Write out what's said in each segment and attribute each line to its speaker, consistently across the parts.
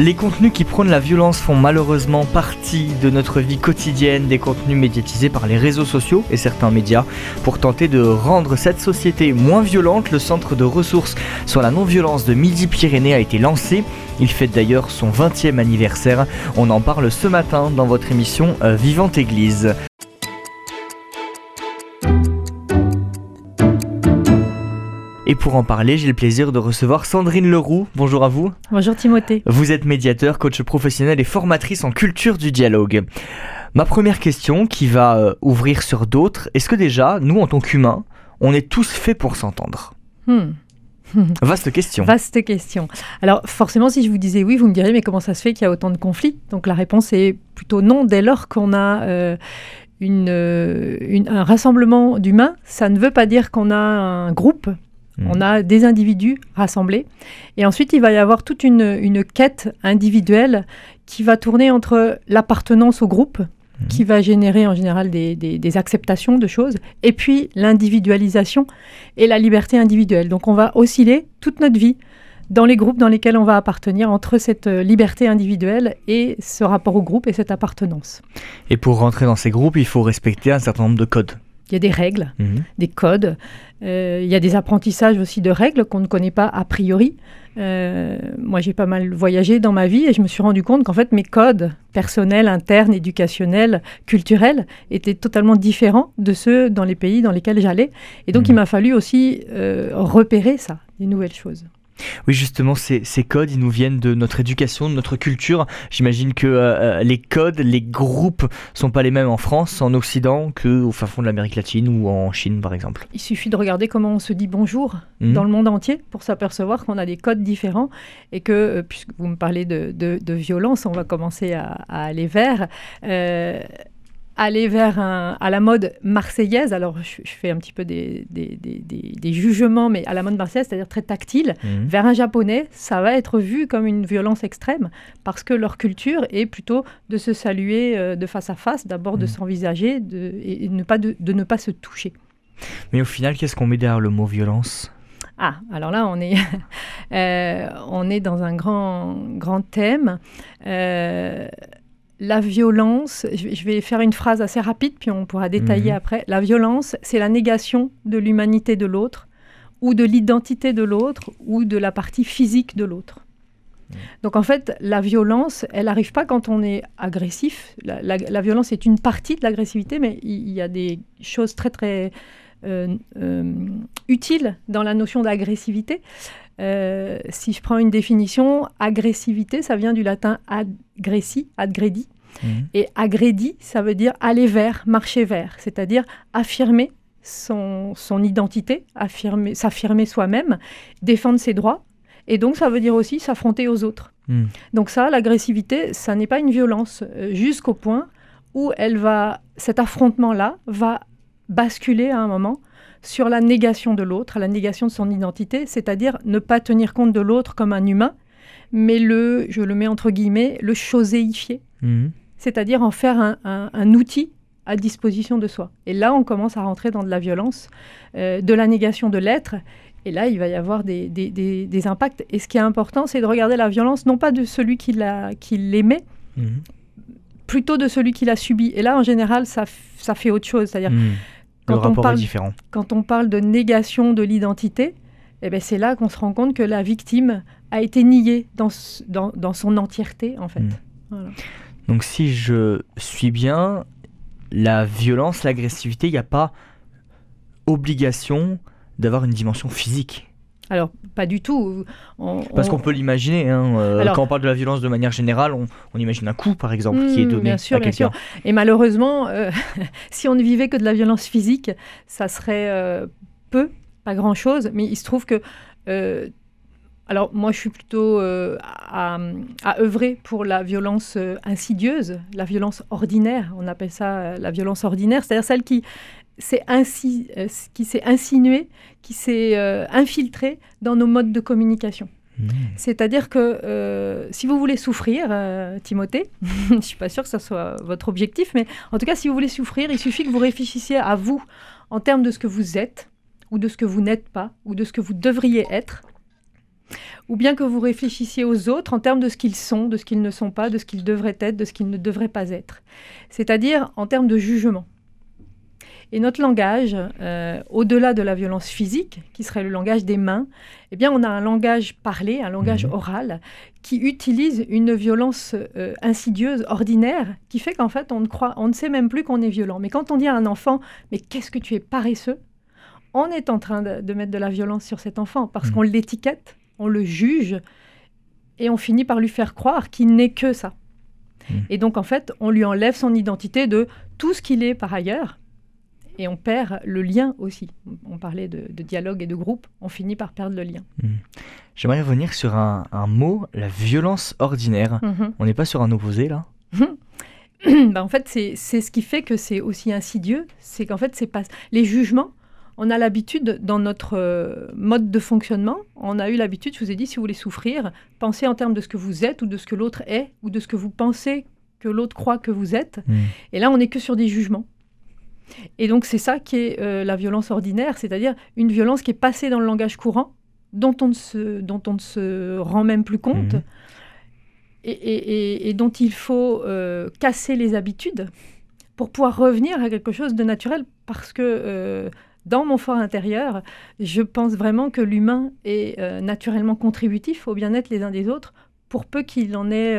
Speaker 1: Les contenus qui prônent la violence font malheureusement partie de notre vie quotidienne, des contenus médiatisés par les réseaux sociaux et certains médias. Pour tenter de rendre cette société moins violente, le centre de ressources sur la non-violence de Midi-Pyrénées a été lancé. Il fête d'ailleurs son 20e anniversaire. On en parle ce matin dans votre émission euh, Vivante Église. Et pour en parler, j'ai le plaisir de recevoir Sandrine Leroux. Bonjour à vous.
Speaker 2: Bonjour Timothée.
Speaker 1: Vous êtes médiateur, coach professionnel et formatrice en culture du dialogue. Ma première question, qui va euh, ouvrir sur d'autres, est-ce que déjà, nous en tant qu'humains, on est tous faits pour s'entendre?
Speaker 2: Hmm.
Speaker 1: Vaste question.
Speaker 2: Vaste question. Alors forcément, si je vous disais oui, vous me diriez mais comment ça se fait qu'il y a autant de conflits? Donc la réponse est plutôt non. Dès lors qu'on a euh, une, euh, une- un rassemblement d'humains, ça ne veut pas dire qu'on a un groupe.
Speaker 1: Mhm.
Speaker 2: On a des individus rassemblés. Et ensuite, il va y avoir toute une, une quête individuelle qui va tourner entre l'appartenance au groupe,
Speaker 1: Mhm.
Speaker 2: qui va générer en général des, des- des acceptations de choses, et puis l'individualisation et la liberté individuelle. Donc on va osciller toute notre vie dans les groupes dans lesquels on va appartenir entre cette euh, liberté individuelle et ce rapport au groupe et cette appartenance.
Speaker 1: Et pour rentrer dans ces groupes, il faut respecter un certain nombre de codes.
Speaker 2: Il y a des règles,
Speaker 1: Mhm.
Speaker 2: des codes, euh, il y a des apprentissages aussi de règles qu'on ne connaît pas a priori. Euh, moi, j'ai pas mal voyagé dans ma vie et je me suis rendu compte qu'en fait, mes codes personnels, internes, éducationnels, culturels étaient totalement différents de ceux dans les pays dans lesquels j'allais. Et donc,
Speaker 1: Mhm.
Speaker 2: il m'a fallu aussi euh, repérer ça, des nouvelles choses.
Speaker 1: Oui, justement, ces, ces codes, ils nous viennent de notre éducation, de notre culture. J'imagine que euh, les codes, les groupes sont pas les mêmes en France, en Occident, qu'au fin fond de l'Amérique latine ou en Chine, par exemple.
Speaker 2: Il suffit de regarder comment on se dit bonjour
Speaker 1: Mhm.
Speaker 2: dans le monde entier pour s'apercevoir qu'on a des codes différents et que, euh, puisque vous me parlez de, de- de violence, on va commencer à, à aller vers. euh, aller vers un- à la mode marseillaise, alors je, je fais un petit peu des, des- des- des- des jugements, mais à la mode marseillaise, c'est-à-dire très tactile,
Speaker 1: Mhm.
Speaker 2: vers un japonais, ça va être vu comme une violence extrême parce que leur culture est plutôt de se saluer euh, de face à face, d'abord de
Speaker 1: Mhm.
Speaker 2: s'envisager de, et, et ne pas de- de ne pas se toucher.
Speaker 1: Mais au final, qu'est-ce qu'on met derrière le mot violence?
Speaker 2: Ah, alors là, on est, euh, on est dans un grand, grand thème. Euh, la violence, je vais- faire une phrase assez rapide, puis on pourra détailler
Speaker 1: Mhm.
Speaker 2: après. La violence, c'est la négation de l'humanité de l'autre, ou de l'identité de l'autre, ou de la partie physique de l'autre. Donc en fait, la violence, elle n'arrive pas quand on est agressif. La, la- la violence est une partie de l'agressivité, mais il il y, a des choses très très euh, euh, utiles dans la notion d'agressivité. Euh, si je prends une définition, agressivité, ça vient du latin agressi, adgredi.
Speaker 1: Mhm.
Speaker 2: Et agredi, ça veut dire aller vers, marcher vers, c'est-à-dire affirmer son, son identité, affirmer, s'affirmer soi-même, défendre ses droits. Et donc, ça veut dire aussi s'affronter aux autres.
Speaker 1: Mhm.
Speaker 2: Donc ça, l'agressivité, ça n'est pas une violence, euh, jusqu'au point où elle va, cet affrontement-là va basculer à un moment sur la négation de l'autre, la négation de son identité, c'est-à-dire ne pas tenir compte de l'autre comme un humain, mais le, je le mets entre guillemets, le choséifier,
Speaker 1: Mhm.
Speaker 2: c'est-à-dire en faire un, un- un outil à disposition de soi. Et là, on commence à rentrer dans de la violence, euh, de la négation de l'être. Et là, il va y avoir des, des- des- des impacts. Et ce qui est important, c'est de regarder la violence, non pas de celui qui l'émet,
Speaker 1: Mhm.
Speaker 2: plutôt de celui qui l'a subi. Et là, en général, ça fait autre chose. C'est-à-dire,
Speaker 1: Mhm.
Speaker 2: Quand
Speaker 1: Le
Speaker 2: on
Speaker 1: rapport
Speaker 2: parle-
Speaker 1: est différent.
Speaker 2: quand on parle de négation de l'identité, eh ben, c'est là qu'on se rend compte que la victime a été niée dans, s- dans, dans son entièreté, en fait.
Speaker 1: Mm.
Speaker 2: Voilà.
Speaker 1: Donc si je suis bien, la violence, l'agressivité, il n'y a pas obligation d'avoir une dimension physique.
Speaker 2: Alors, pas du tout. On-
Speaker 1: Parce
Speaker 2: on-
Speaker 1: qu'on peut l'imaginer. hein, euh,
Speaker 2: Alors-
Speaker 1: quand on parle de la violence de manière générale, on, on imagine un coup, par exemple, qui est
Speaker 2: Mm,
Speaker 1: donné
Speaker 2: bien sûr,
Speaker 1: à
Speaker 2: bien
Speaker 1: quelqu'un.
Speaker 2: Et malheureusement, euh, si on ne vivait que de la violence physique, ça serait euh, peu, pas grand-chose. Mais il se trouve que... alors moi, je suis plutôt euh, à, à œuvrer pour la violence euh, insidieuse, la violence ordinaire. On appelle ça euh, la violence ordinaire, c'est-à-dire celle qui s'est insi- euh, qui s'est insinuée, qui s'est euh, infiltrée dans nos modes de communication.
Speaker 1: Mmh.
Speaker 2: C'est-à-dire que euh, si vous voulez souffrir, Timothée, je ne suis pas sûre que ce soit votre objectif, mais en tout cas, si vous voulez souffrir, il suffit que vous réfléchissiez à vous en termes de ce que vous êtes, ou de ce que vous n'êtes pas, ou de ce que vous devriez être, ou bien que vous réfléchissiez aux autres en termes de ce qu'ils sont, de ce qu'ils ne sont pas, de ce qu'ils devraient être, de ce qu'ils ne devraient pas être. C'est-à-dire en termes de jugement. Et notre langage, euh, au-delà de la violence physique, qui serait le langage des mains, eh bien, on a un langage parlé, un langage
Speaker 1: Mhm.
Speaker 2: oral, qui utilise une violence euh, insidieuse, ordinaire, qui fait qu'en fait, on ne, croit, on ne sait même plus qu'on est violent. Mais quand on dit à un enfant, mais qu'est-ce que tu es paresseux, on est en train de, de mettre de la violence sur cet enfant, parce
Speaker 1: Mhm.
Speaker 2: qu'on l'étiquette, on le juge, et on finit par lui faire croire qu'il n'est que ça.
Speaker 1: Mhm.
Speaker 2: Et donc, en fait, on lui enlève son identité de tout ce qu'il est par ailleurs, et on perd le lien aussi. On parlait de, de dialogue et de groupe, on finit par perdre le lien.
Speaker 1: J'aimerais revenir sur un, un mot, la violence ordinaire.
Speaker 2: Mhm.
Speaker 1: On n'est pas sur un opposé là?
Speaker 2: Bah, en fait, c'est ce qui fait que c'est aussi insidieux, c'est qu'en fait, c'est pas les jugements. On a l'habitude dans notre euh, mode de fonctionnement, on a eu l'habitude, je vous ai dit, si vous voulez souffrir, pensez en termes de ce que vous êtes ou de ce que l'autre est ou de ce que vous pensez que l'autre croit que vous êtes.
Speaker 1: Mmh.
Speaker 2: Et là, on n'est que sur des jugements. Et donc, c'est ça qui est euh, la violence ordinaire, c'est-à-dire une violence qui est passée dans le langage courant, dont on ne se, dont on ne se rend même plus compte,
Speaker 1: Mhm.
Speaker 2: et, et- et- et dont il faut euh, casser les habitudes pour pouvoir revenir à quelque chose de naturel, parce que euh, dans mon fort intérieur, je pense vraiment que l'humain est naturellement contributif au bien-être les uns des autres, pour peu qu'il en ait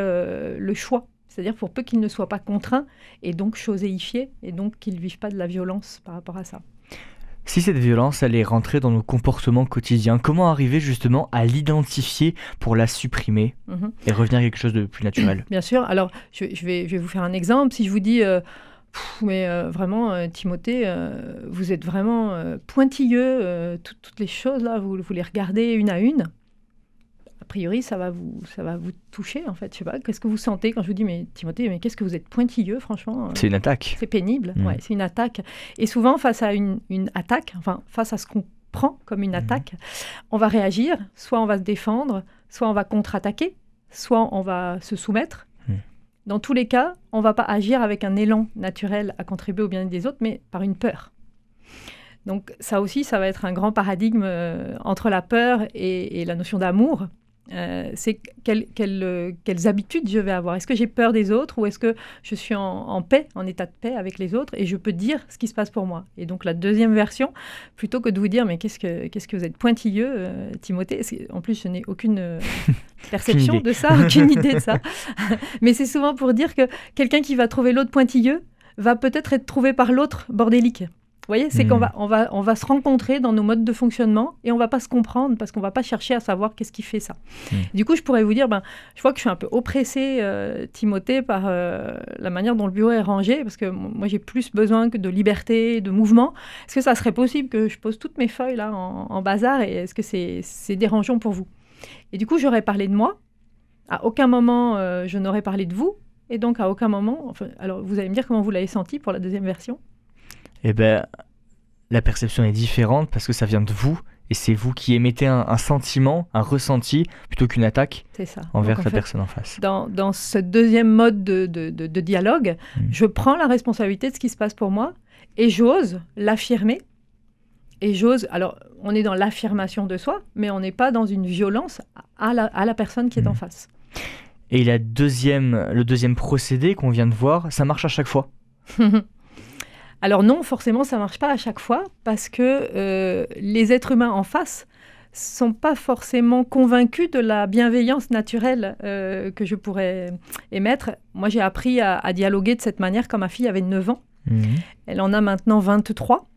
Speaker 2: le choix. C'est-à-dire pour peu qu'il ne soit pas contraint et donc choséifié, et donc qu'il ne vive pas de la violence par rapport à ça.
Speaker 1: Si cette violence allait rentrer dans nos comportements quotidiens, comment arriver justement à l'identifier pour la supprimer
Speaker 2: Mhm.
Speaker 1: et revenir à quelque chose de plus naturel
Speaker 2: Bien sûr. Alors, je, je vais, je vais vous faire un exemple. Si je vous dis, euh, Pff, mais euh, vraiment, euh, Timothée, vous êtes vraiment pointilleux, tout- toutes les choses là, vous, vous les regardez une à une. A priori, ça va vous, ça va vous toucher en fait. Je sais pas. Qu'est-ce que vous sentez quand je vous dis, mais Timothée, mais qu'est-ce que vous êtes pointilleux, franchement euh,
Speaker 1: C'est une attaque.
Speaker 2: C'est pénible,
Speaker 1: Mm.
Speaker 2: ouais, c'est une attaque. Et souvent, face à une, une attaque, enfin, face à ce qu'on prend comme une
Speaker 1: Mhm.
Speaker 2: attaque, on va réagir, soit on va se défendre, soit on va contre-attaquer, soit on va se soumettre.
Speaker 1: Mm.
Speaker 2: Dans tous les cas, on va pas agir avec un élan naturel à contribuer au bien-être des autres, mais par une peur. Donc ça aussi, ça va être un grand paradigme euh, entre la peur et, et la notion d'amour. Euh, c'est euh, quelles habitudes je vais avoir? Est-ce que j'ai peur des autres ou est-ce que je suis en, en paix, en état de paix avec les autres et je peux dire ce qui se passe pour moi? Et donc la deuxième version, plutôt que de vous dire mais qu'est-ce que, qu'est-ce que vous êtes pointilleux, euh, Timothée, en plus je n'ai aucune euh, perception de ça, aucune idée de ça. mais c'est souvent pour dire que quelqu'un qui va trouver l'autre pointilleux va peut-être être trouvé par l'autre bordélique. Vous voyez, c'est qu'on va, on va, on va se rencontrer dans nos modes de fonctionnement et on va pas se comprendre parce qu'on va pas chercher à savoir qu'est-ce qui fait ça.
Speaker 1: Mm.
Speaker 2: Du coup, je pourrais vous dire, ben, je vois que je suis un peu oppressée, euh, Timothée, par euh, la manière dont le bureau est rangé, parce que moi j'ai plus besoin que de liberté, de mouvement. Est-ce que ça serait possible que je pose toutes mes feuilles là en, en bazar et est-ce que c'est dérangeant pour vous? Et du coup, j'aurais parlé de moi. À aucun moment, euh, je n'aurais parlé de vous. Et donc, à aucun moment, enfin, alors vous allez me dire comment vous l'avez senti pour la deuxième version.
Speaker 1: Eh ben, la perception est différente parce que ça vient de vous et c'est vous qui émettez un, un sentiment, un ressenti, plutôt qu'une attaque
Speaker 2: ça.
Speaker 1: envers
Speaker 2: Donc, en
Speaker 1: la
Speaker 2: fait,
Speaker 1: personne en face.
Speaker 2: dans, dans ce deuxième mode de, de- de- de dialogue,
Speaker 1: Mm.
Speaker 2: je prends la responsabilité de ce qui se passe pour moi et j'ose l'affirmer. Et j'ose, alors on est dans l'affirmation de soi, mais on n'est pas dans une violence à la, à la personne qui est en
Speaker 1: Mm.
Speaker 2: face.
Speaker 1: Et la deuxième, le deuxième procédé qu'on vient de voir, ça marche à chaque fois.
Speaker 2: alors non, forcément, ça marche pas à chaque fois parce que euh, les êtres humains en face sont pas forcément convaincus de la bienveillance naturelle euh, que je pourrais émettre. Moi, j'ai appris à, à dialoguer de cette manière quand ma fille avait 9 ans.
Speaker 1: Mhm.
Speaker 2: Elle en a maintenant 23.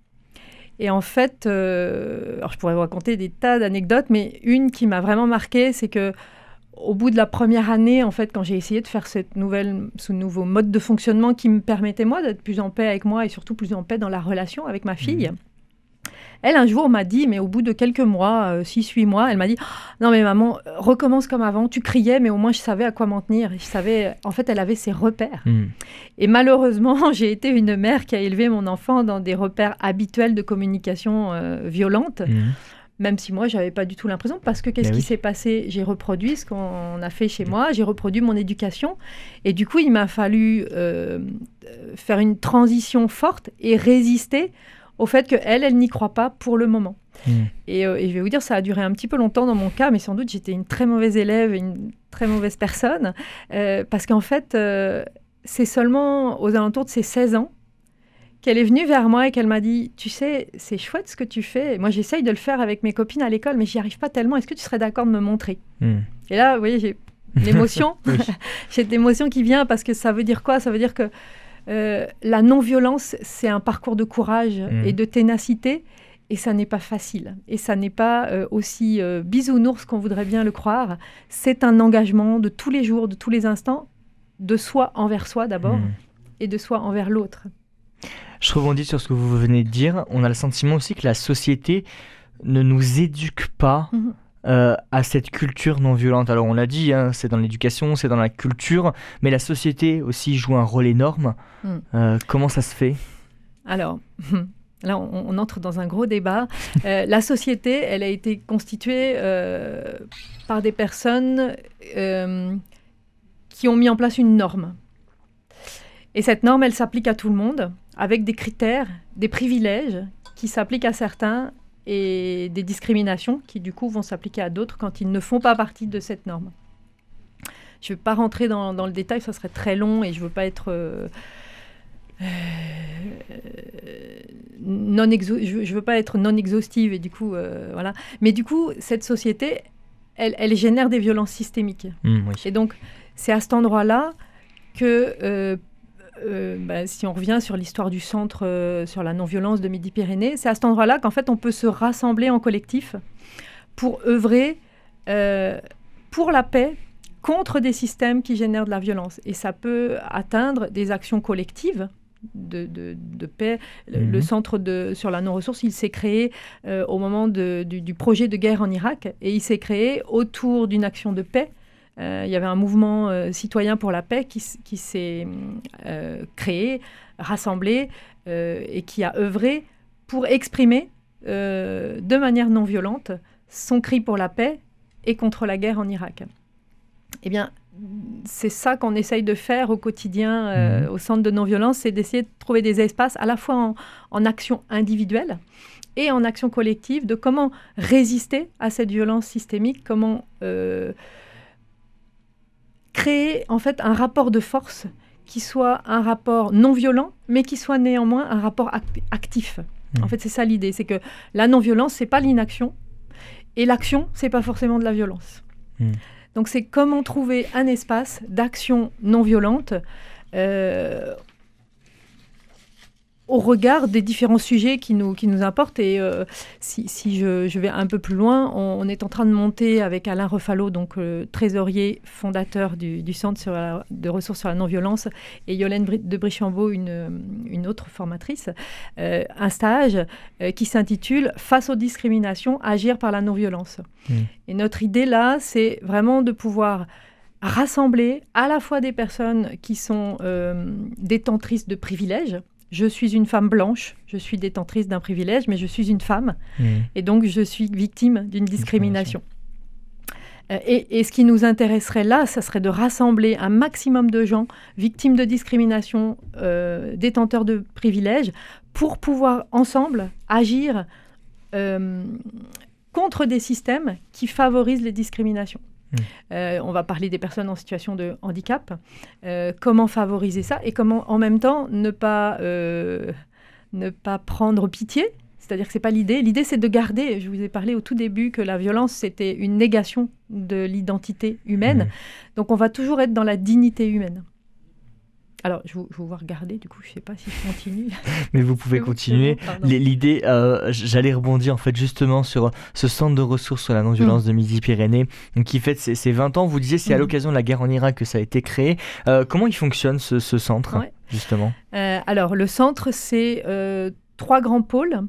Speaker 2: Et en fait, euh, alors je pourrais vous raconter des tas d'anecdotes, mais une qui m'a vraiment marquée, c'est que au bout de la première année, en fait, quand j'ai essayé de faire cette nouvelle, ce nouveau mode de fonctionnement qui me permettait moi d'être plus en paix avec moi et surtout plus en paix dans la relation avec ma fille. Elle, un jour, m'a dit, mais au bout de quelques mois, 6-8 mois, elle m'a dit Non, mais maman, euh, recommence comme avant. Tu criais, mais au moins je savais à quoi m'en tenir. Je savais, en fait, elle avait ses repères.
Speaker 1: Mhm.
Speaker 2: Et malheureusement, j'ai été une mère qui a élevé mon enfant dans des repères habituels de communication euh, violente.
Speaker 1: Mhm.
Speaker 2: Même si moi, j'avais pas du tout l'impression, parce que qu'est-ce qui
Speaker 1: oui.
Speaker 2: s'est passé? J'ai reproduit ce qu'on a fait chez moi, j'ai reproduit mon éducation, et du coup, il m'a fallu euh, faire une transition forte et résister au fait que elle, elle n'y croit pas pour le moment.
Speaker 1: Mm.
Speaker 2: Et, euh, et je vais vous dire, ça a duré un petit peu longtemps dans mon cas, mais sans doute j'étais une très mauvaise élève, une très mauvaise personne, euh, parce qu'en fait, euh, c'est seulement aux alentours de ses 16 ans qu'elle est venue vers moi et qu'elle m'a dit, tu sais, c'est chouette ce que tu fais. Moi, j'essaye de le faire avec mes copines à l'école, mais j'y arrive pas tellement. Est-ce que tu serais d'accord de me montrer
Speaker 1: Mm.
Speaker 2: Et là, vous voyez, j'ai l'émotion.
Speaker 1: Oui.
Speaker 2: j'ai de l'émotion qui vient parce que ça veut dire quoi? Ça veut dire que euh, la non-violence, c'est un parcours de courage
Speaker 1: Mhm.
Speaker 2: et de ténacité. Et ça n'est pas facile. Et ça n'est pas euh, aussi euh, bisounours qu'on voudrait bien le croire. C'est un engagement de tous les jours, de tous les instants, de soi envers soi d'abord,
Speaker 1: Mm.
Speaker 2: et de soi envers l'autre.
Speaker 1: Je rebondis sur ce que vous venez de dire. On a le sentiment aussi que la société ne nous éduque pas
Speaker 2: Mhm.
Speaker 1: euh, à cette culture non violente. Alors on l'a dit, hein, c'est dans l'éducation, c'est dans la culture, mais la société aussi joue un rôle énorme.
Speaker 2: Mhm.
Speaker 1: Euh, comment ça se fait?
Speaker 2: Alors, là, on, on entre dans un gros débat. Euh, la société, elle a été constituée par des personnes qui ont mis en place une norme. Et cette norme, elle s'applique à tout le monde, avec des critères, des privilèges qui s'appliquent à certains et des discriminations qui, du coup, vont s'appliquer à d'autres quand ils ne font pas partie de cette norme. Je ne vais pas rentrer dans, dans le détail, ça serait très long et je ne veux pas être... euh, euh, non je, je veux pas être non exhaustive et du coup euh, voilà mais du coup cette société elle, elle génère des violences systémiques
Speaker 1: Mm, oui.
Speaker 2: et donc c'est à cet endroit là que euh, bah, si on revient sur l'histoire du centre euh, sur la non-violence de Midi-Pyrénées, c'est à cet endroit-là qu'en fait on peut se rassembler en collectif pour œuvrer euh, pour la paix contre des systèmes qui génèrent de la violence. Et ça peut atteindre des actions collectives de, de- de paix. Le-
Speaker 1: Mhm.
Speaker 2: Le centre de, sur la non-ressource, il s'est créé au moment du, du projet de guerre en Irak et il s'est créé autour d'une action de paix. Euh, il y avait un mouvement euh, citoyen pour la paix qui, s'est euh, créé, rassemblé et qui a œuvré pour exprimer de manière non violente son cri pour la paix et contre la guerre en Irak. Eh bien, c'est ça qu'on essaye de faire au quotidien euh,
Speaker 1: Mhm.
Speaker 2: au centre de non-violence, c'est d'essayer de trouver des espaces à la fois en, en action individuelle et en action collective de comment résister à cette violence systémique, comment euh, créer en fait un rapport de force qui soit un rapport non violent, mais qui soit néanmoins un rapport act- actif. En fait, c'est ça l'idée, c'est que la non-violence, c'est pas l'inaction, et l'action, c'est pas forcément de la violence.
Speaker 1: Mhm.
Speaker 2: Donc, c'est comment trouver un espace d'action non violente euh, au regard des différents sujets qui nous, qui nous importent. Et euh, si, si je, je vais un peu plus loin, on, on est en train de monter avec Alain Refalo, donc euh, trésorier fondateur du, du Centre sur la- de ressources sur la non-violence, et Yolène de Brichambault, une, une autre formatrice, euh, un stage qui s'intitule Face aux discriminations, agir par la non-violence.
Speaker 1: Mm.
Speaker 2: Et notre idée là, c'est vraiment de pouvoir rassembler à la fois des personnes qui sont euh, détentrices de privilèges. Je suis une femme blanche, je suis détentrice d'un privilège, mais je suis une femme
Speaker 1: Mm.
Speaker 2: et donc je suis victime d'une discrimination. Euh, Et, et ce qui nous intéresserait là, ça serait de rassembler un maximum de gens victimes de discrimination, euh, détenteurs de privilèges, pour pouvoir ensemble agir euh, contre des systèmes qui favorisent les discriminations. Euh, on va parler des personnes en situation de handicap, euh, comment favoriser ça et comment en même temps ne pas, euh, ne pas prendre pitié? C'est-à-dire que c'est pas l'idée. L'idée, c'est de garder. Je vous ai parlé au tout début que la violence, c'était une négation de l'identité humaine.
Speaker 1: Mhm.
Speaker 2: Donc, on va toujours être dans la dignité humaine. Alors, je vous, je vous vois regarder. Du coup, je sais pas si je continue.
Speaker 1: Mais vous pouvez continuer. L'idée, euh, j'allais rebondir en fait justement sur ce centre de ressources sur la non-violence de Midi-Pyrénées, qui fête ses, ses 20 ans. Vous disiez c'est à
Speaker 2: Mhm.
Speaker 1: l'occasion de la guerre en Irak que ça a été créé. Euh, comment il fonctionne ce, ce centre
Speaker 2: Ouais.
Speaker 1: justement?
Speaker 2: Euh, alors, le centre, c'est trois grands pôles.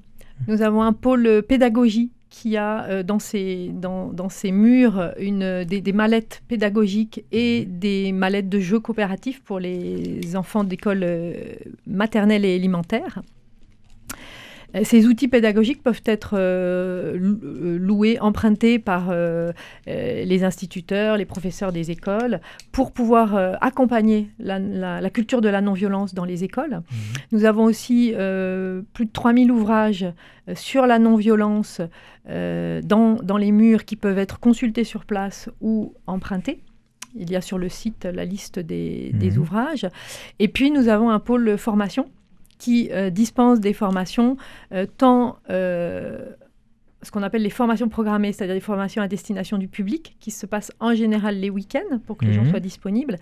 Speaker 2: Nous avons un pôle pédagogie qui a euh, dans, ses, dans, dans ses murs une, des, des mallettes pédagogiques et des mallettes de jeux coopératifs pour les enfants d'école euh, maternelle et élémentaire. Ces outils pédagogiques peuvent être euh, euh, loués, empruntés par euh, les instituteurs, les professeurs des écoles, pour pouvoir accompagner la, culture de la non-violence dans les écoles. Mmh. Nous avons aussi plus de 3000 ouvrages sur la non-violence dans, dans les murs qui peuvent être consultés sur place ou empruntés. Il y a sur le site la liste des, des mmh. ouvrages. Et puis, nous avons un pôle formation qui euh, dispense des formations euh, tant euh, ce qu'on appelle les formations programmées, c'est-à-dire des formations à destination du public, qui se passent en général les week-ends pour que les gens mhm. soient disponibles.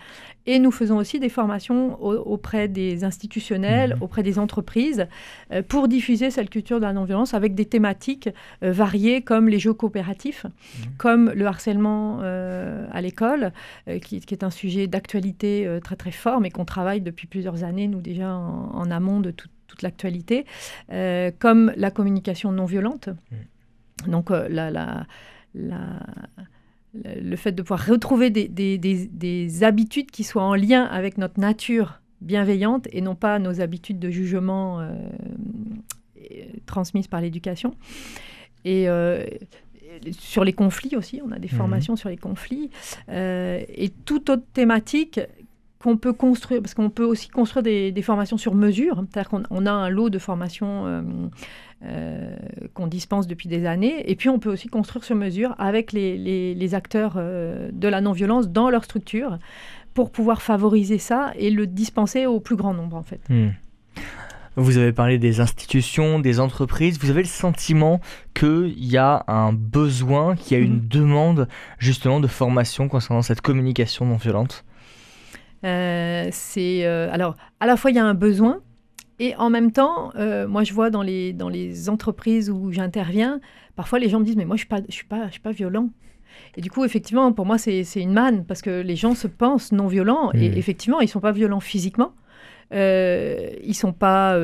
Speaker 2: Et nous faisons aussi des formations auprès des institutionnels, mhm. auprès des entreprises, euh, pour diffuser cette culture de la non-violence avec des thématiques euh, variées comme les jeux coopératifs, mhm. comme le harcèlement euh, à l'école, qui, est un sujet d'actualité très très fort, mais qu'on travaille depuis plusieurs années, nous déjà en, amont de toute l'actualité, comme la communication non violente. Donc euh, le fait de pouvoir retrouver des, habitudes qui soient en lien avec notre nature bienveillante et non pas nos habitudes de jugement euh, transmises par l'éducation. Et euh, sur les conflits aussi, on a des mhm. formations sur les conflits. et toute autre thématique qu'on peut construire, parce qu'on peut aussi construire des, formations sur mesure, c'est-à-dire qu'on a un lot de formations euh, euh, qu'on dispense depuis des années, et puis on peut aussi construire sur mesure avec les, acteurs euh, de la non-violence dans leur structure pour pouvoir favoriser ça et le dispenser au plus grand nombre en fait. Hmm.
Speaker 1: Vous avez parlé des institutions, des entreprises. Vous avez le sentiment qu'il y a un besoin, qu'il y a une hmm. demande justement de formation concernant cette communication non violente
Speaker 2: c'est euh, alors à la fois il y a un besoin et en même temps, euh, moi je vois dans les dans les entreprises où j'interviens, parfois les gens me disent mais moi je suis pas je suis pas je suis pas violent. Et du coup, effectivement, pour moi, c'est une manne parce que les gens se pensent non violents et mmh. effectivement, ils sont pas violents physiquement. Euh, ils sont pas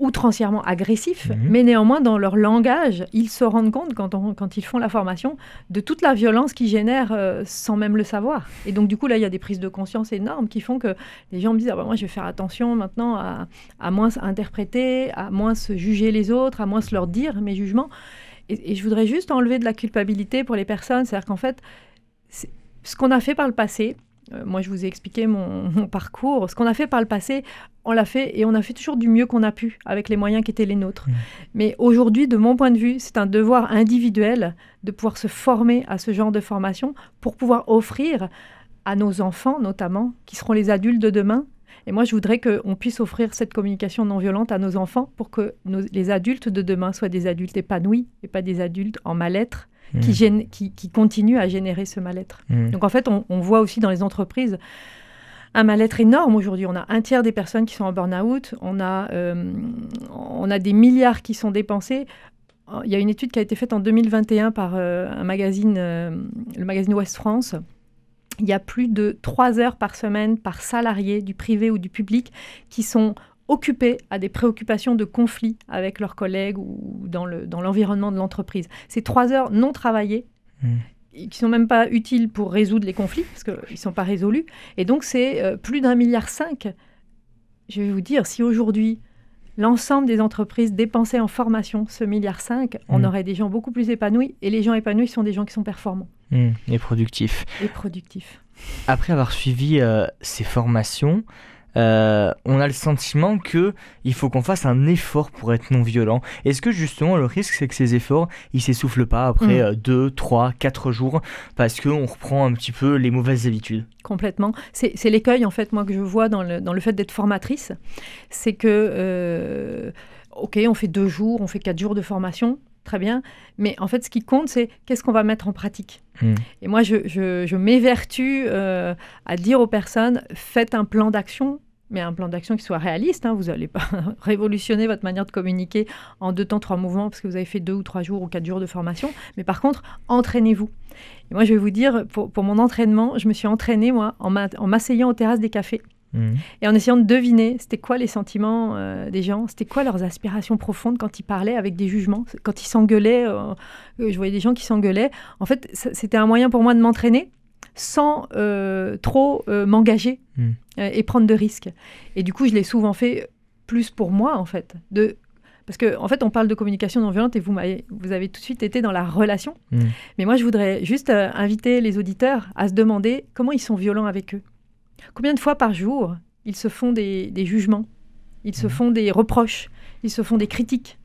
Speaker 2: outrancièrement agressifs, mhm. mais néanmoins, dans leur langage, ils se rendent compte, quand, quand ils font la formation, de toute la violence qu'ils génèrent euh, sans même le savoir. Et donc, du coup, là, il y a des prises de conscience énormes qui font que les gens me disent ah bah, Moi, je vais faire attention maintenant à, à moins interpréter, à moins se juger les autres, à moins se leur dire mes jugements. Et, je voudrais juste enlever de la culpabilité pour les personnes. C'est-à-dire qu'en fait, ce qu'on a fait par le passé, moi, je vous ai expliqué mon, parcours. Ce qu'on a fait par le passé, on l'a fait et on a fait toujours du mieux qu'on a pu avec les moyens qui étaient les nôtres. Mmh. Mais aujourd'hui, de mon point de vue, c'est un devoir individuel de pouvoir se former à ce genre de formation pour pouvoir offrir à nos enfants, notamment, qui seront les adultes de demain. Et moi, je voudrais qu'on puisse offrir cette communication non violente à nos enfants pour que les adultes de demain soient des adultes épanouis et pas des adultes en mal-être qui, mmh. qui, qui continuent à générer ce mal-être. Mmh. Donc en fait, on, on, voit aussi dans les entreprises un mal-être énorme aujourd'hui. On a un tiers des personnes qui sont en burn-out, on, a, euh, on a des milliards qui sont dépensés. Il y a une étude qui a été faite en 2021 par euh, un magazine, euh, le magazine Ouest France. Il y a plus de trois heures par semaine par salarié du privé ou du public qui sont occupés à des préoccupations de conflit avec leurs collègues ou dans l'environnement dans de l'entreprise. Ces trois heures non travaillées mmh qui sont même pas utiles pour résoudre les conflits, parce qu'ils ne sont pas résolus. Et donc, c'est euh, plus d'un milliard cinq. Je vais vous dire, si aujourd'hui, l'ensemble des entreprises dépensaient en formation ce milliard cinq, on mmh. aurait des gens beaucoup plus épanouis. Et les gens épanouis sont des gens qui sont performants.
Speaker 1: Mmh. et productifs.
Speaker 2: Et productifs.
Speaker 1: Après avoir suivi euh, ces formations, euh, on a le sentiment que il faut qu'on fasse un effort pour être non violent. Est-ce que justement le risque c'est que ces efforts ils s'essoufflent pas après 2, 3, 4 jours parce qu'on reprend un petit peu les mauvaises habitudes?
Speaker 2: Complètement. C'est l'écueil en fait moi que je vois dans le, dans le fait d'être formatrice. C'est que euh, ok on fait deux jours, on fait quatre jours de formation, très bien. Mais en fait, ce qui compte, c'est qu'est-ce qu'on va mettre en pratique. Hmm. Et moi, je, je, m'évertue euh, à dire aux personnes, faites un plan d'action, mais un plan d'action qui soit réaliste. Hein. Vous n'allez pas révolutionner votre manière de communiquer en deux temps, trois mouvements, parce que vous avez fait deux ou trois jours ou quatre jours de formation. Mais par contre, entraînez-vous. Et moi, je vais vous dire, pour, pour mon entraînement, je me suis entraînée, moi, en m'asseyant aux terrasses des cafés. Mhm. Et en essayant de deviner, c'était quoi les sentiments euh, des gens, c'était quoi leurs aspirations profondes quand ils parlaient avec des jugements, quand ils s'engueulaient, euh, je voyais des gens qui s'engueulaient. En fait, c'était un moyen pour moi de m'entraîner sans euh, trop m'engager mhm. et prendre de risques. Et du coup, je l'ai souvent fait plus pour moi, en fait, de Parce qu'en en fait, on parle de communication non violente et vous, vous avez tout de suite été dans la relation.
Speaker 1: Mm.
Speaker 2: Mais moi, je voudrais juste euh, inviter les auditeurs à se demander comment ils sont violents avec eux. Combien de fois par jour ils se font des, jugements, ils se
Speaker 1: Mm.
Speaker 2: font des reproches, ils se font des critiques?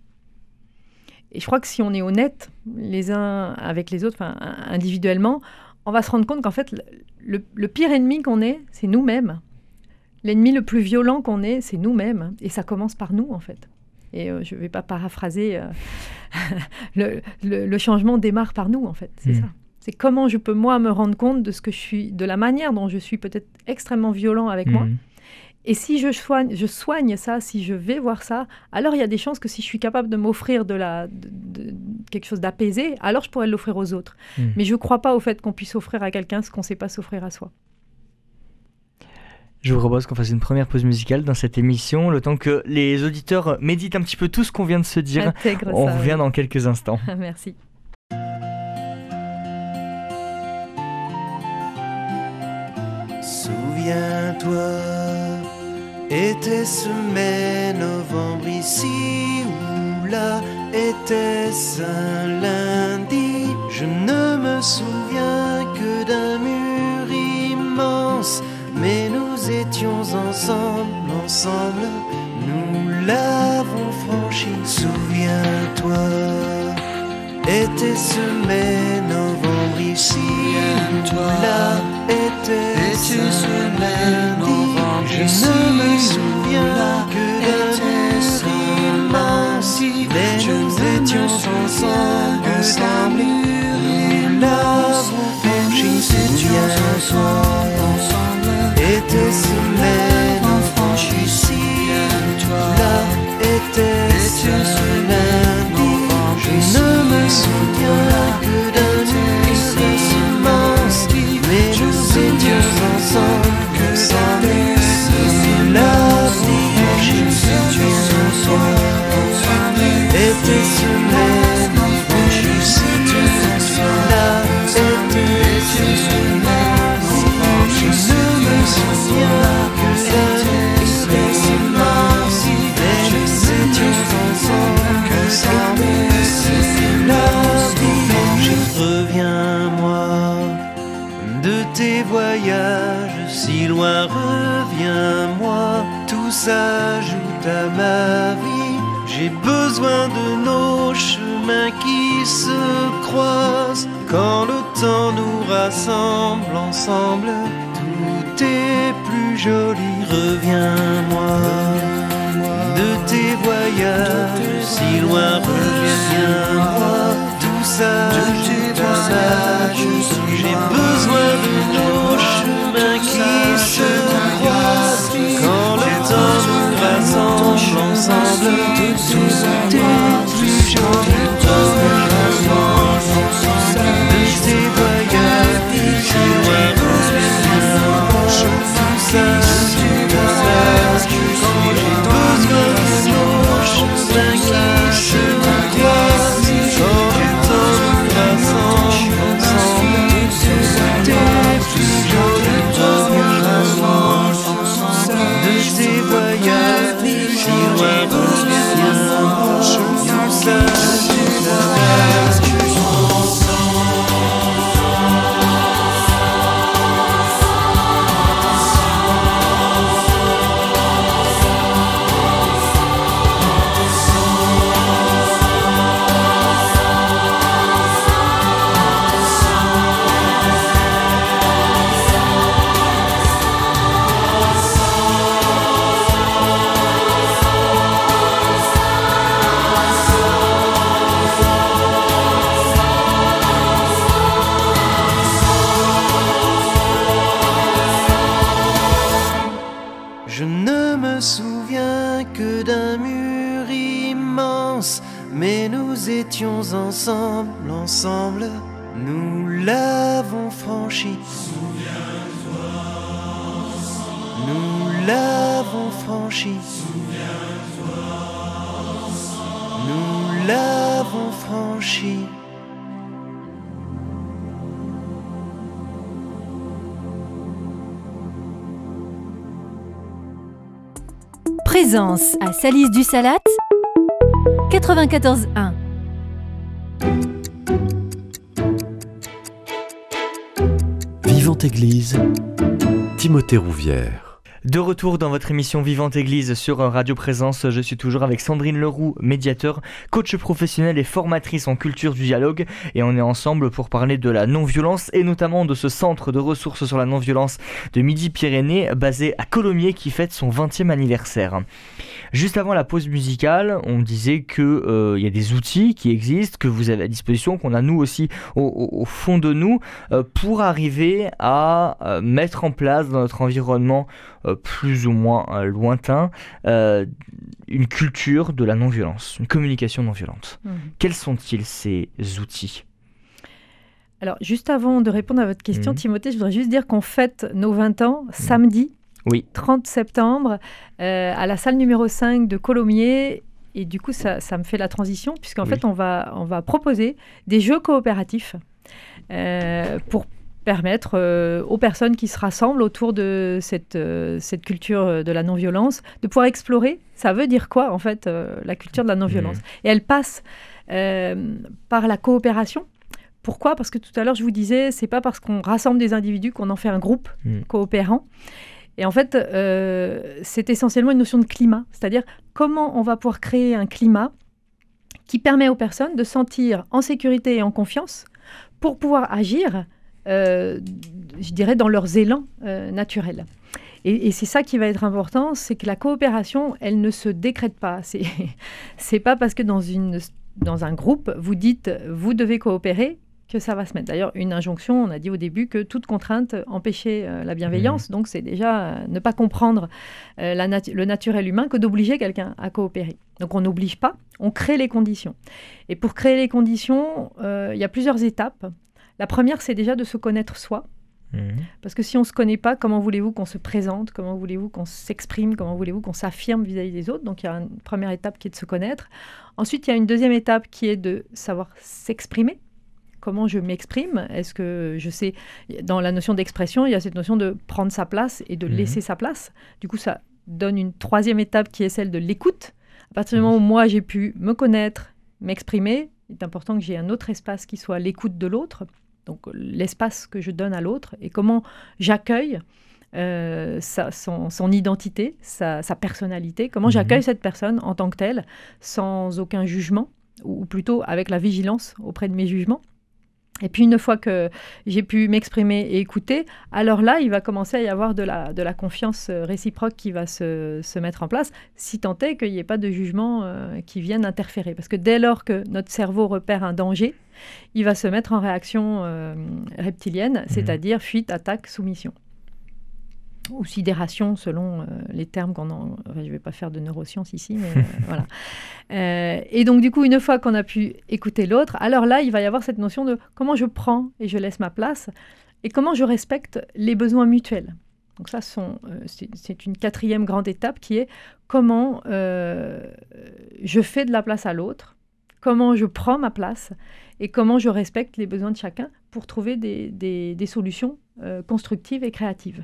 Speaker 2: Et je crois que si on est honnête les uns avec les autres, enfin, individuellement, on va se rendre compte qu'en fait, le, le pire ennemi qu'on ait, c'est nous-mêmes. L'ennemi le plus violent qu'on ait, c'est nous-mêmes. Et ça commence par nous, en fait. Et euh, je ne vais pas paraphraser, euh, le, le- le changement démarre par nous, en fait. C'est
Speaker 1: Mm.
Speaker 2: ça. C'est comment je peux, moi, me rendre compte de ce que je suis, de la manière dont je suis peut-être extrêmement violent avec moi.
Speaker 1: Mm.
Speaker 2: Et si je soigne, je soigne ça, si je vais voir ça, alors il y a des chances que si je suis capable de m'offrir de la, de- de- quelque chose d'apaisé, alors je pourrais l'offrir aux autres.
Speaker 1: Mm.
Speaker 2: Mais je ne crois pas au fait qu'on puisse offrir à quelqu'un ce qu'on ne sait pas s'offrir à soi.
Speaker 1: Je vous propose qu'on fasse une première pause musicale dans cette émission, le temps que les auditeurs méditent un petit peu tout ce qu'on vient de se dire.
Speaker 2: Intègre
Speaker 1: On
Speaker 2: ça.
Speaker 1: revient dans quelques instants.
Speaker 2: Merci.
Speaker 3: Souviens-toi, était-ce mai, novembre ici ou là? Était-ce un lundi? Je ne me souviens que d'un mur immense, mais nous étions ensemble, ensemble, nous l'avons franchi. Souviens-toi, était-ce mai, novembre ici. Ou là Était-ce un lundi Je ne me souviens que mur. Immense, mais nous étions ensemble, ensemble, nous l'avons franchi. Souviens-toi, était-ce mai, étions tes voyages si loin, reviens-moi, tout s'ajoute à ma vie. J'ai besoin de nos chemins qui se croisent. Quand le temps nous rassemble ensemble, tout est plus joli. Reviens-moi de tes voyages si loin, reviens-moi, tout s'ajoute à ma vie. J'ai besoin de nos ensemble, tout est
Speaker 4: Présence à Salise du Salat 94.1.
Speaker 5: Vivante Église, Timothée Rouvière.
Speaker 1: De retour dans votre émission Vivante Église sur Radio Présence, je suis toujours avec Sandrine Leroux, médiateur, coach professionnel et formatrice en culture du dialogue et on est ensemble pour parler de la non-violence et notamment de ce centre de ressources sur la non-violence de Midi-Pyrénées basé à Colomiers qui fête son 20e anniversaire. Juste avant la pause musicale, on disait que euh, il y a des outils qui existent, que vous avez à disposition, qu'on a nous aussi au, fond de nous euh, pour arriver à euh, mettre en place dans notre environnement plus ou moins euh, lointain, euh, une culture de la non-violence, une communication non-violente. Mhm. Quels sont-ils ces outils?
Speaker 2: Alors, juste avant de répondre à votre question, mhm. Timothée, je voudrais juste dire qu'on fête nos 20 ans mhm. samedi, oui. 30 septembre, euh, à la salle numéro 5 de Colomiers. Et du coup, ça, me fait la transition, puisqu'en fait, on va, on va proposer des jeux coopératifs pour permettre euh, aux personnes qui se rassemblent autour de cette, euh, cette culture de la non-violence de pouvoir explorer, ça veut dire quoi en fait, euh, la culture de la non-violence? Mmh. Et elle passe par la coopération. Pourquoi? Parce que tout à l'heure, je vous disais, c'est pas parce qu'on rassemble des individus qu'on en fait un groupe mmh. coopérant. Et en fait, c'est essentiellement une notion de climat, c'est-à-dire comment on va pouvoir créer un climat qui permet aux personnes de sentir en sécurité et en confiance pour pouvoir agir euh, je dirais, dans leurs élans euh, naturels. Et, c'est ça qui va être important, c'est que la coopération, elle ne se décrète pas. C'est, c'est pas parce que dans un groupe, vous dites, vous devez coopérer, que ça va se mettre. D'ailleurs, une injonction, on a dit au début que toute contrainte empêchait euh, la bienveillance. Mmh. Donc, c'est déjà ne pas comprendre la le naturel humain que d'obliger quelqu'un à coopérer. Donc, on n'oblige pas, on crée les conditions. Et pour créer les conditions, il y a plusieurs étapes. La première, c'est déjà de se connaître soi. Mhm. Parce que si on ne se connaît pas, comment voulez-vous qu'on se présente? Comment voulez-vous qu'on s'exprime? Comment voulez-vous qu'on s'affirme vis-à-vis des autres? Donc il y a une première étape qui est de se connaître. Ensuite, il y a une deuxième étape qui est de savoir s'exprimer. Comment je m'exprime Est-ce que je sais Dans la notion d'expression, il y a cette notion de prendre sa place et de mhm. laisser sa place. Du coup, ça donne une troisième étape qui est celle de l'écoute. À partir du moment où moi j'ai pu me connaître, m'exprimer, il est important que j'ai un autre espace qui soit l'écoute de l'autre donc l'espace que je donne à l'autre et comment j'accueille euh, son, identité, sa, personnalité, comment mhm. j'accueille cette personne en tant que telle, sans aucun jugement, ou plutôt avec la vigilance auprès de mes jugements. Et puis une fois que j'ai pu m'exprimer et écouter, alors là, il va commencer à y avoir de la, de la confiance euh, réciproque qui va se, se mettre en place, si tant est qu'il n'y ait pas de jugement euh, qui vienne interférer. Parce que dès lors que notre cerveau repère un danger, il va se mettre en réaction euh, reptilienne, mmh. c'est-à-dire fuite, attaque, soumission ou sidération selon euh, les termes qu'on en... je ne vais pas faire de neurosciences ici, mais euh, voilà. Euh, et donc du coup, une fois qu'on a pu écouter l'autre, alors là, il va y avoir cette notion de comment je prends et je laisse ma place et comment je respecte les besoins mutuels. Donc ça, c'est une quatrième grande étape qui est comment je fais de la place à l'autre, comment je prends ma place et comment je respecte les besoins de chacun pour trouver des, des solutions constructives et créatives.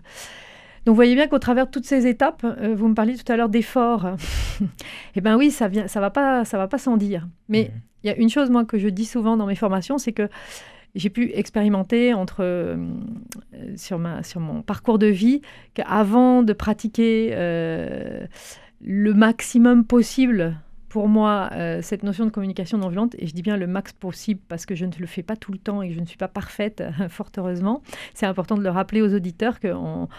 Speaker 2: Donc vous voyez bien qu'au travers de toutes ces étapes, euh, vous me parliez tout à l'heure d'efforts. eh bien oui, ça vient, ça va pas, ça va pas sans dire. Mais mmh. il y a une chose moi que je dis souvent dans mes formations, c'est que j'ai pu expérimenter entre euh, sur ma sur mon parcours de vie qu'avant de pratiquer euh, le maximum possible pour moi, euh, cette notion de communication non violente, et je dis bien le max possible parce que je ne le fais pas tout le temps et que je ne suis pas parfaite, fort heureusement, c'est important de le rappeler aux auditeurs qu'on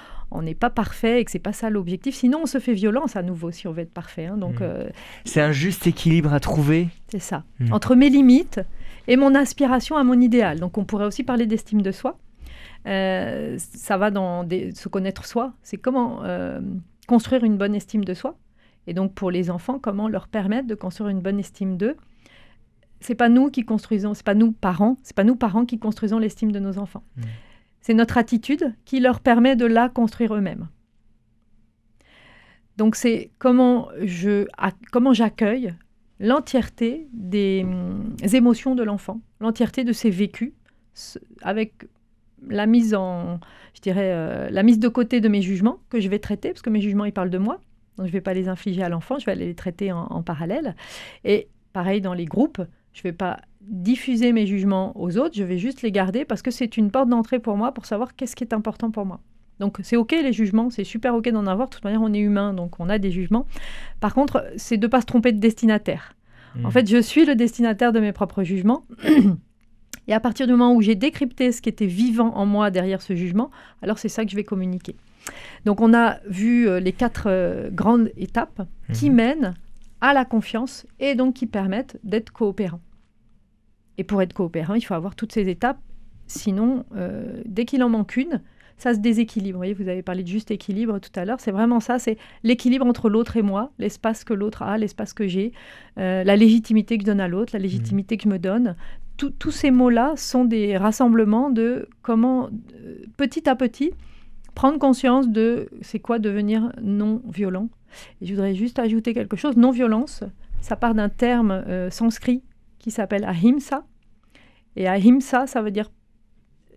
Speaker 2: n'est pas parfait et que c'est pas ça l'objectif. Sinon, on se fait violence à nouveau si on veut être parfait. Hein. donc,
Speaker 1: mmh. euh, c'est un juste équilibre à trouver.
Speaker 2: C'est ça. Mmh. Entre mes limites et mon aspiration à mon idéal. Donc, on pourrait aussi parler d'estime de soi. Euh, ça va dans se connaître soi. C'est comment construire une bonne estime de soi et donc pour les enfants, comment leur permettre de construire une bonne estime d'eux? C'est pas nous qui construisons, c'est pas nous parents, c'est pas nous parents qui construisons l'estime de nos enfants. Mmh. C'est notre attitude qui leur permet de la construire eux-mêmes. Donc c'est comment je comment j'accueille l'entièreté des, hum, émotions de l'enfant, l'entièreté de ses vécus avec la mise en je dirais euh, la mise de côté de mes jugements que je vais traiter parce que mes jugements ils parlent de moi donc je ne vais pas les infliger à l'enfant, je vais aller les traiter en, parallèle. Et pareil dans les groupes, je ne vais pas diffuser mes jugements aux autres, je vais juste les garder parce que c'est une porte d'entrée pour moi pour savoir qu'est-ce qui est important pour moi. Donc c'est ok les jugements, c'est super ok d'en avoir. De toute manière, on est humain, donc on a des jugements. Par contre, c'est de ne pas se tromper de destinataire. En
Speaker 1: Mm.
Speaker 2: fait, je suis le destinataire de mes propres jugements. Et à partir du moment où j'ai décrypté ce qui était vivant en moi derrière ce jugement, alors c'est ça que je vais communiquer. Donc on a vu euh, les quatre euh, grandes étapes qui
Speaker 1: Mhm.
Speaker 2: mènent à la confiance et donc qui permettent d'être coopérant. Et pour être coopérant, il faut avoir toutes ces étapes. Sinon, euh, dès qu'il en manque une, ça se déséquilibre. Vous voyez, vous avez parlé de juste équilibre tout à l'heure. C'est vraiment ça, c'est l'équilibre entre l'autre et moi, l'espace que l'autre a, l'espace que j'ai, euh, la légitimité que je donne à l'autre, la légitimité que je me donne. Tout- tous ces mots-là sont des rassemblements de comment, euh, petit à petit, prendre conscience de c'est quoi devenir non violent. Et je voudrais juste ajouter quelque chose. Non-violence, ça part d'un terme euh, sanskrit qui s'appelle ahimsa. Et ahimsa, ça veut dire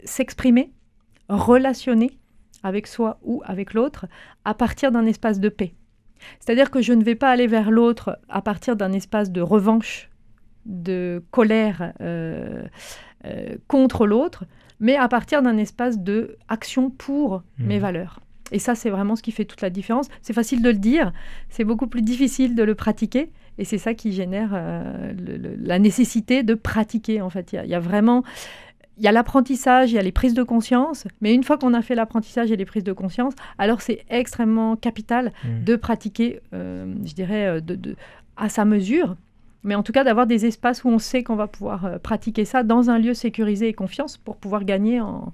Speaker 2: s'exprimer, relationner avec soi ou avec l'autre à partir d'un espace de paix. C'est-à-dire que je ne vais pas aller vers l'autre à partir d'un espace de revanche, de colère euh, euh, contre l'autre, mais à partir d'un espace de action pour
Speaker 1: Mhm.
Speaker 2: mes valeurs. Et ça, c'est vraiment ce qui fait toute la différence. C'est facile de le dire, c'est beaucoup plus difficile de le pratiquer. Et c'est ça qui génère euh, le- le- la nécessité de pratiquer, en fait. Il y a- il y, a vraiment... Il y a l'apprentissage, il y a les prises de conscience, mais une fois qu'on a fait l'apprentissage et les prises de conscience, alors c'est extrêmement capital
Speaker 1: Mm.
Speaker 2: de pratiquer, euh, je dirais, euh, de, de- à sa mesure, mais en tout cas d'avoir des espaces où on sait qu'on va pouvoir euh, pratiquer ça dans un lieu sécurisé et confiance pour pouvoir gagner en,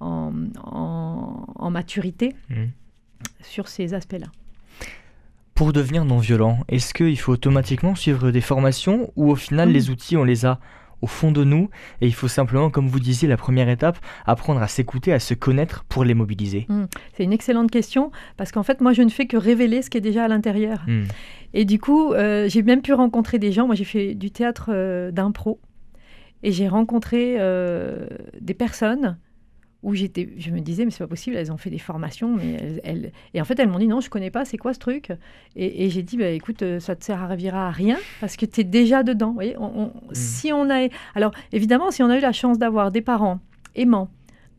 Speaker 2: en, en- en maturité
Speaker 1: Mm.
Speaker 2: sur ces aspects-là.
Speaker 1: Pour devenir non violent, est-ce qu'il faut automatiquement suivre des formations ou au final
Speaker 2: Mhm.
Speaker 1: les outils on les a au fond de nous et il faut simplement, comme vous disiez, la première étape, apprendre à s'écouter, à se connaître pour les mobiliser
Speaker 2: C'est une excellente question parce qu'en fait, moi, je ne fais que révéler ce qui est déjà à l'intérieur.
Speaker 1: Mm.
Speaker 2: Et du coup, euh, j'ai même pu rencontrer des gens. Moi, j'ai fait du théâtre euh, d'impro et j'ai rencontré euh, des personnes où j'étais, je me disais, mais c'est pas possible, elles ont fait des formations, mais elles, elles- et en fait, elles m'ont dit, non, je connais pas, c'est quoi ce truc? Et, et j'ai dit, bah, écoute, euh, ça te servira à rien parce que tu es déjà dedans. Vous voyez, on- on- si on a, alors évidemment, si on a eu la chance d'avoir des parents aimants,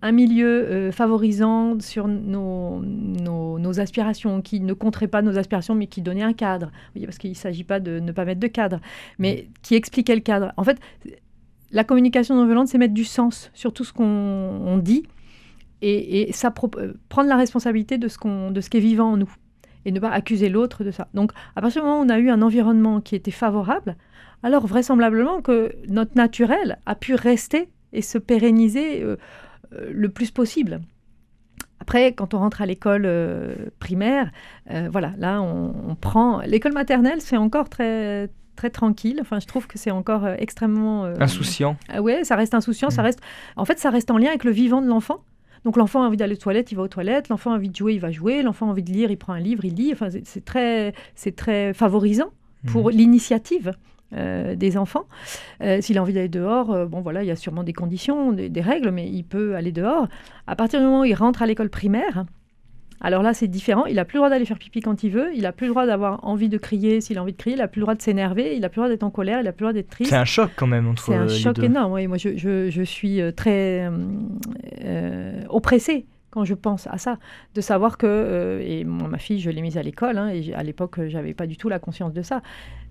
Speaker 2: un milieu euh, favorisant sur nos, nos, nos aspirations, qui ne compterait pas nos aspirations, mais qui donnait un cadre. Oui, parce qu'il ne s'agit pas de ne pas mettre de cadre, mais qui expliquait le cadre. En fait, la communication non violente, c'est mettre du sens sur tout ce qu'on on dit et, euh, prendre la responsabilité de ce, qu'on, ce qui est vivant en nous et ne pas accuser l'autre de ça. Donc, à partir du moment où on a eu un environnement qui était favorable, alors vraisemblablement que notre naturel a pu rester et se pérenniser euh, euh, le plus possible. Après, quand on rentre à l'école primaire, voilà, là, on, on prend... L'école maternelle, c'est encore très très tranquille. Enfin, je trouve que c'est encore euh, extrêmement euh,
Speaker 1: Insouciant.
Speaker 2: ah ouais, ça reste insouciant, ça
Speaker 1: Mm.
Speaker 2: reste. En fait, ça reste en lien avec le vivant de l'enfant. Donc l'enfant a envie d'aller aux toilettes, il va aux toilettes. L'enfant a envie de jouer, il va jouer. L'enfant a envie de lire, il prend un livre, il lit. Enfin, c'est- très, c'est très favorisant pour
Speaker 1: Mhm.
Speaker 2: l'initiative euh, des enfants. Euh, S'il a envie d'aller dehors, euh, bon voilà, il y a sûrement des conditions, des, des règles, mais il peut aller dehors. À partir du moment où il rentre à l'école primaire, alors là c'est différent. Il a plus le droit d'aller faire pipi quand il veut. Il a plus le droit d'avoir envie de crier s'il a envie de crier. Il a plus le droit de s'énerver. Il a plus le droit d'être en colère. Il a plus le droit d'être triste.
Speaker 1: C'est un choc quand même entre
Speaker 2: C'est un
Speaker 1: les
Speaker 2: choc
Speaker 1: deux.
Speaker 2: énorme. Oui, moi, je, je- je suis euh, très euh, euh, oppressée quand je pense à ça, de savoir que euh, et moi, ma fille, je l'ai mise à l'école, hein, et à l'époque, j'avais pas du tout la conscience de ça.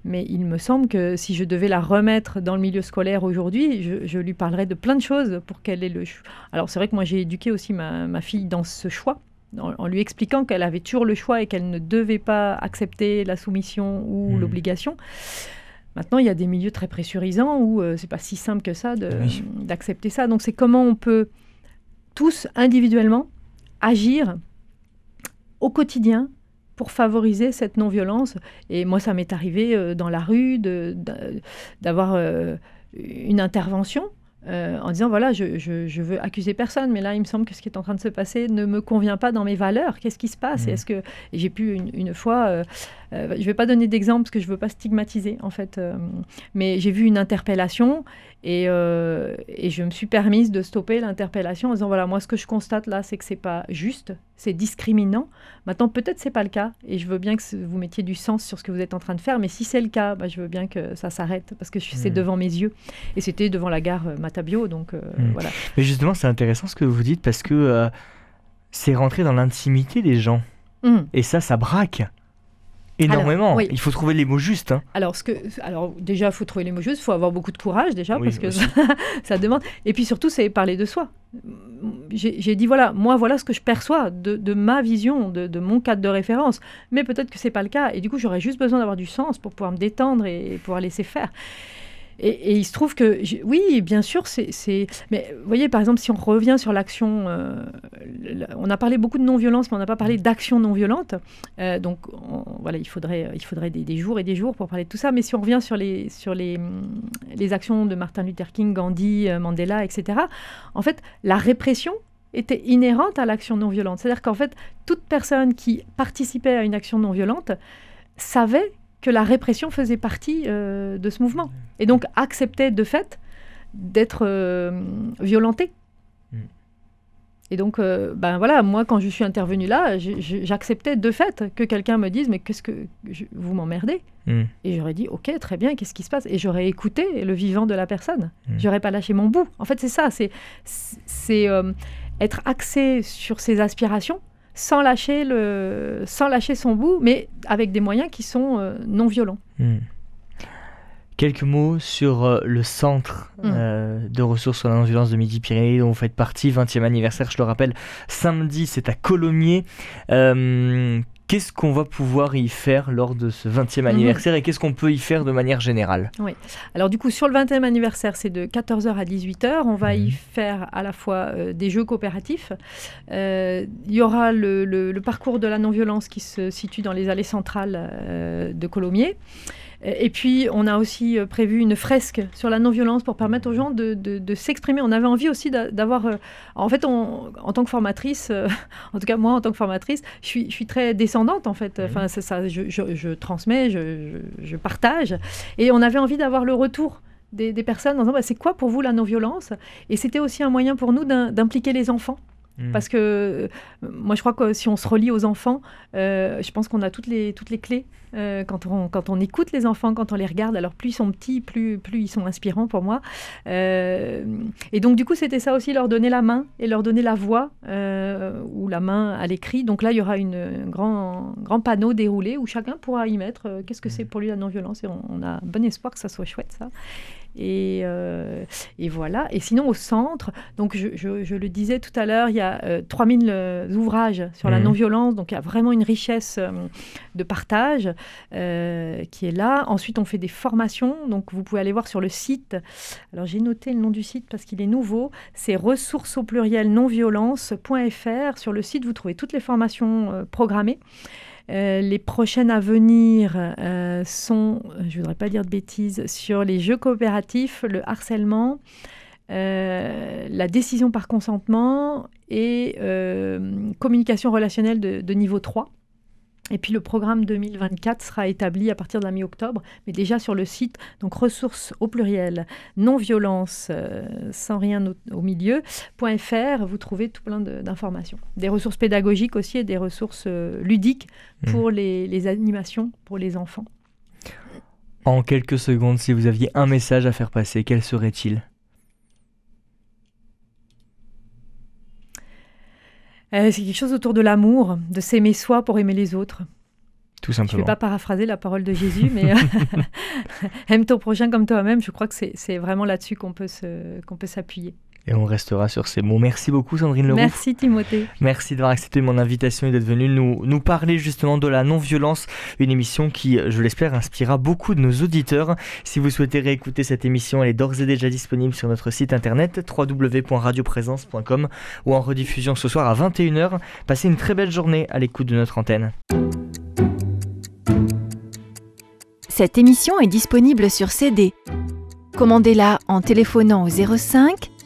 Speaker 2: Mais il me semble que si je devais la remettre dans le milieu scolaire aujourd'hui, je, je lui parlerais de plein de choses pour qu'elle ait le. Alors c'est vrai que moi, j'ai éduqué aussi ma, ma fille dans ce choix. En, en lui expliquant qu'elle avait toujours le choix et qu'elle ne devait pas accepter la soumission ou
Speaker 1: Mhm.
Speaker 2: l'obligation. Maintenant, il y a des milieux très pressurisants où euh, c'est pas si simple que ça
Speaker 1: Oui.
Speaker 2: d'accepter ça. Donc, c'est comment on peut tous individuellement agir au quotidien pour favoriser cette non-violence. Et moi, ça m'est arrivé euh, dans la rue d'avoir euh, une intervention. Euh, en disant voilà je, je, je veux accuser personne mais là il me semble que ce qui est en train de se passer ne me convient pas dans mes valeurs qu'est-ce qui se passe?
Speaker 1: Mhm.
Speaker 2: est-ce que j'ai pu une, une fois euh, euh, je vais pas donner d'exemple parce que je veux pas stigmatiser en fait mais j'ai vu une interpellation et, euh, et je me suis permise de stopper l'interpellation en disant voilà moi ce que je constate là c'est que c'est pas juste c'est discriminant. Maintenant, peut-être c'est pas le cas, et je veux bien que vous mettiez du sens sur ce que vous êtes en train de faire, mais si c'est le cas, bah, je veux bien que ça s'arrête, parce que c'est
Speaker 1: Mm.
Speaker 2: devant mes yeux. Et c'était devant la gare euh, Matabio, donc euh,
Speaker 1: Mm.
Speaker 2: voilà.
Speaker 1: Mais justement, c'est intéressant ce que vous dites parce que c'est rentrer dans l'intimité des gens.
Speaker 2: Mm.
Speaker 1: Et ça, ça braque énormément.
Speaker 2: Alors, oui.
Speaker 1: Il faut trouver les mots justes. hein.
Speaker 2: Alors, ce que, alors déjà, il faut trouver les mots justes, il faut avoir beaucoup de courage déjà,
Speaker 1: Oui,
Speaker 2: parce que ça, ça demande. Et puis surtout, c'est parler de soi. J'ai dit, voilà, moi, voilà ce que je perçois de, de ma vision, de, de mon cadre de référence. Mais peut-être que c'est pas le cas. Et du coup, j'aurais juste besoin d'avoir du sens pour pouvoir me détendre et, pouvoir laisser faire. Et, il se trouve que, oui, bien sûr, c'est. Mais vous voyez, par exemple, si on revient sur l'action, euh, on a parlé beaucoup de non-violence, mais on n'a pas parlé d'action non-violente. Euh, donc on- voilà, il faudrait, il faudrait des, des jours et des jours pour parler de tout ça. Mais si on revient sur les, sur les, les actions de Martin Luther King, Gandhi, euh, Mandela, etc., en fait, la répression était inhérente à l'action non violente. C'est-à-dire qu'en fait, toute personne qui participait à une action non violente savait que la répression faisait partie euh, de ce mouvement et donc acceptait de fait d'être euh, violentée.
Speaker 1: Mm.
Speaker 2: Et donc, euh, ben voilà, moi, quand je suis intervenue là, j'acceptais de fait que quelqu'un me dise, mais qu'est-ce que je- vous m'emmerdez?
Speaker 1: Mm.
Speaker 2: Et j'aurais dit, ok, très bien, qu'est-ce qui se passe? Et j'aurais écouté le vivant de la personne.
Speaker 1: Mm.
Speaker 2: J'aurais pas lâché mon bout. En fait, c'est ça, c'est c'est euh, être axé sur ses aspirations sans lâcher le, sans lâcher son bout, mais avec des moyens qui sont euh, non violents.
Speaker 1: Hmm. Quelques mots sur euh, le centre
Speaker 2: Mm.
Speaker 1: euh, de ressources sur la non-violence de Midi-Pyrénées dont vous faites partie, 20e anniversaire, je le rappelle, samedi, c'est à Colomiers. Qu'est-ce qu'on va pouvoir y faire lors de ce 20e anniversaire et qu'est-ce qu'on peut y faire de manière générale?
Speaker 2: Alors du coup, sur le 20e anniversaire, c'est de 14h à 18h. On va y
Speaker 1: Mhm.
Speaker 2: faire à la fois euh, des jeux coopératifs. Euh, Il y aura le, le- le parcours de la non-violence qui se situe dans les allées centrales euh, de Colomiers. Et puis, on a aussi euh, prévu une fresque sur la non-violence pour permettre aux gens de, de- de s'exprimer. On avait envie aussi d'a- d'avoir... euh, en fait, on- en tant que formatrice, euh, en tout cas moi, en tant que formatrice, je suis, je suis très descendante, en fait. Enfin, c'est ça, je, je- je transmets, je, partage. Et on avait envie d'avoir le retour des, des personnes en disant, bah, c'est quoi pour vous la non-violence? Et c'était aussi un moyen pour nous d'im- d'impliquer les enfants.
Speaker 1: Hmm.
Speaker 2: Parce que euh, moi, je crois que si on se relie aux enfants, euh, je pense qu'on a toutes les, toutes les clés. euh, quand, on, quand on écoute les enfants, quand on les regarde, alors plus ils sont petits, plus, plus ils sont inspirants pour moi. Euh, et donc, du coup, c'était ça aussi, leur donner la main et leur donner la voix ou la main à l'écrit. Donc là, il y aura une, un grand, grand panneau déroulé où chacun pourra y mettre qu'est-ce que c'est pour lui la non-violence. Et on, on a bon espoir que ça soit chouette, ça. Et, euh, et voilà. Et sinon, au centre, donc je, je- je le disais tout à l'heure, il y a euh, 3000 euh, ouvrages sur la
Speaker 1: Mhm.
Speaker 2: non-violence. Donc il y a vraiment une richesse euh, de partage qui est là. Ensuite, on fait des formations. Donc vous pouvez aller voir sur le site. Alors j'ai noté le nom du site parce qu'il est nouveau. C'est ressources au pluriel non-violence.fr. Sur le site, vous trouvez toutes les formations programmées. Euh, les prochaines à venir euh, sont, euh, je ne voudrais pas dire de bêtises, sur les jeux coopératifs, le harcèlement, la décision par consentement et communication relationnelle de, de niveau 3. Et puis le programme 2024 sera établi à partir de la mi-octobre, mais déjà sur le site, donc ressources au pluriel, non-violence, euh, sans rien au, au milieu, .fr, vous trouvez tout plein de- d'informations. Des ressources pédagogiques aussi et des ressources euh, ludiques pour les, les animations pour les enfants.
Speaker 1: En quelques secondes, si vous aviez un message à faire passer, quel serait-il?
Speaker 2: Euh, c'est quelque chose autour de l'amour, de s'aimer soi pour aimer les autres.
Speaker 1: Tout
Speaker 2: Je ne vais
Speaker 1: simplement.
Speaker 2: pas paraphraser la parole de Jésus, mais aime ton prochain comme toi-même. Je crois que c'est vraiment là-dessus qu'on peut s'appuyer.
Speaker 1: Et on restera sur ces mots. Merci beaucoup Sandrine Leroux.
Speaker 2: Merci Timothée.
Speaker 1: Merci d'avoir accepté mon invitation et d'être venu nous, nous parler justement de la non-violence, une émission qui, je l'espère, inspirera beaucoup de nos auditeurs. Si vous souhaitez réécouter cette émission, elle est d'ores et déjà disponible sur notre site internet www.radioprésence.com ou en rediffusion ce soir à 21h. Passez une très belle journée à l'écoute de notre antenne.
Speaker 4: Cette émission est disponible sur CD. Commandez-la en téléphonant au 05